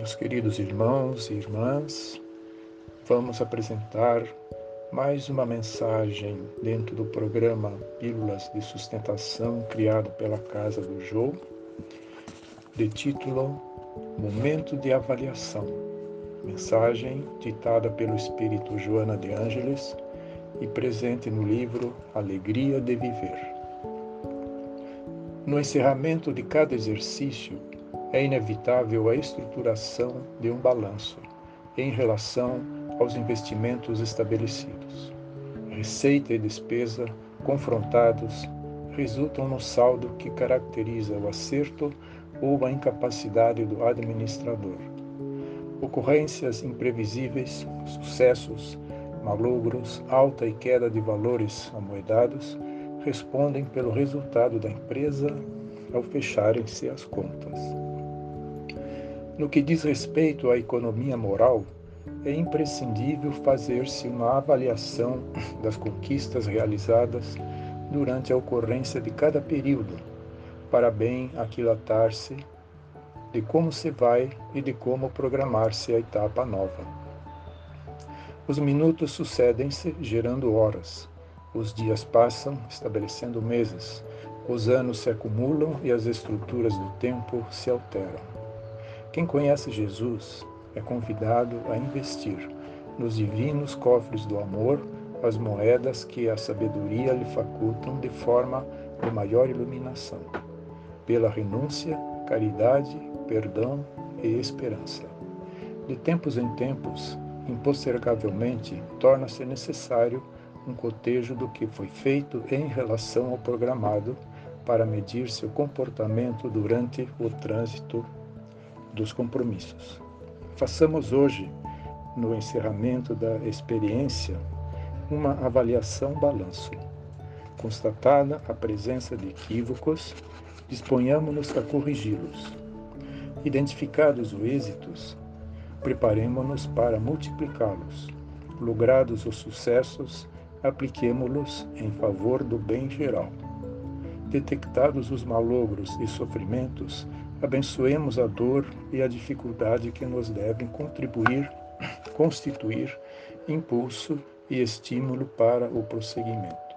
Meus queridos irmãos e irmãs, vamos apresentar mais uma mensagem dentro do programa Pílulas de Sustentação criado pela Casa do Jô, de título Momento de Avaliação. Mensagem ditada pelo Espírito Joana de Ângeles e presente no livro Alegria de Viver. No encerramento de cada exercício, é inevitável a estruturação de um balanço em relação aos investimentos estabelecidos. Receita e despesa, confrontados, resultam no saldo que caracteriza o acerto ou a incapacidade do administrador. Ocorrências imprevisíveis, sucessos, malogros, alta e queda de valores amoedados respondem pelo resultado da empresa ao fecharem-se as contas. No que diz respeito à economia moral, é imprescindível fazer-se uma avaliação das conquistas realizadas durante a ocorrência de cada período, para bem aquilatar-se de como se vai e de como programar-se a etapa nova. Os minutos sucedem-se gerando horas, os dias passam, estabelecendo meses. Os anos se acumulam e as estruturas do tempo se alteram. Quem conhece Jesus é convidado a investir nos divinos cofres do amor as moedas que a sabedoria lhe facultam de forma de maior iluminação, pela renúncia, caridade, perdão e esperança. De tempos em tempos, impostergavelmente, torna-se necessário um cotejo do que foi feito em relação ao programado para medir seu comportamento durante o trânsito dos compromissos. Façamos hoje, no encerramento da experiência, uma avaliação balanço. Constatada a presença de equívocos, disponhamos-nos a corrigi-los. Identificados os êxitos, preparemos-nos para multiplicá-los. Logrados os sucessos, apliquemo-los em favor do bem geral. Detectados os malogros e sofrimentos, abençoemos a dor e a dificuldade que nos devem contribuir, constituir impulso e estímulo para o prosseguimento.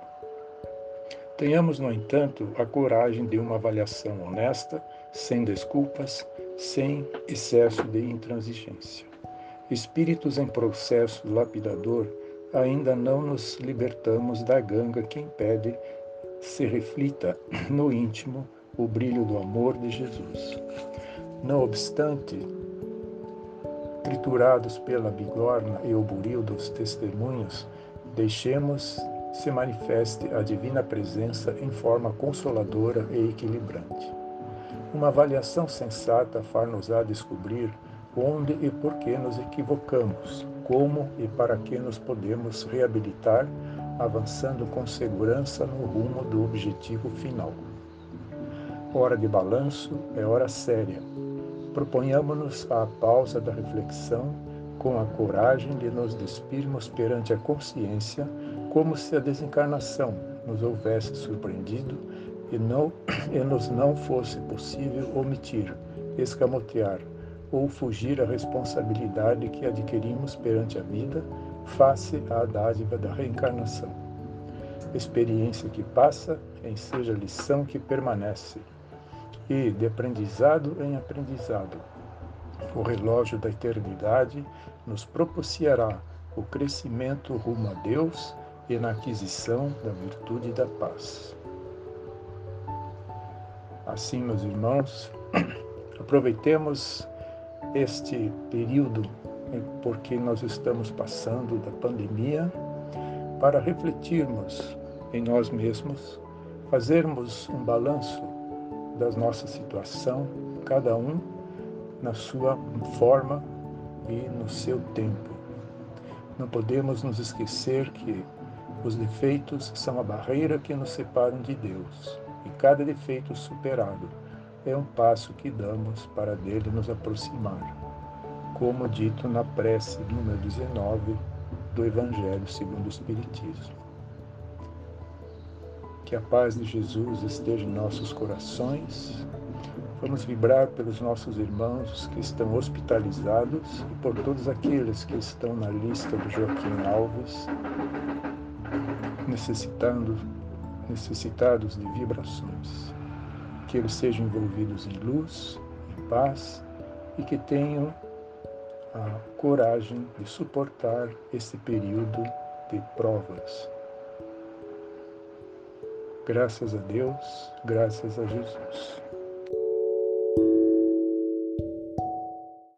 Tenhamos, no entanto, a coragem de uma avaliação honesta, sem desculpas, sem excesso de intransigência. Espíritos em processo lapidador ainda não nos libertamos da ganga que impede se reflita no íntimo o brilho do amor de Jesus. Não obstante, triturados pela bigorna e o buril dos testemunhos, deixemos se manifeste a divina presença em forma consoladora e equilibrante. Uma avaliação sensata far-nos-á descobrir onde e por que nos equivocamos, como e para que nos podemos reabilitar, avançando com segurança no rumo do objetivo final. Hora de balanço é hora séria. Proponhamos-nos a pausa da reflexão com a coragem de nos despirmos perante a consciência, como se a desencarnação nos houvesse surpreendido e, não, e nos não fosse possível omitir, escamotear, ou fugir à responsabilidade que adquirimos perante a vida face à dádiva da reencarnação. Experiência que passa, seja lição que permanece, e de aprendizado em aprendizado. O relógio da eternidade nos propiciará o crescimento rumo a Deus e na aquisição da virtude da paz. Assim, meus irmãos, aproveitemos este período porque nós estamos passando da pandemia para refletirmos em nós mesmos, fazermos um balanço da nossa situação, cada um na sua forma e no seu tempo. Não podemos nos esquecer que os defeitos são a barreira que nos separam de Deus e cada defeito superado é um passo que damos para dele nos aproximar, como dito na prece número 19 do Evangelho segundo o Espiritismo. Que a paz de Jesus esteja em nossos corações. Vamos vibrar pelos nossos irmãos que estão hospitalizados e por todos aqueles que estão na lista do Joaquim Alves, necessitando, necessitados de vibrações. Que eles sejam envolvidos em luz, em paz e que tenham a coragem de suportar esse período de provas. Graças a Deus, graças a Jesus.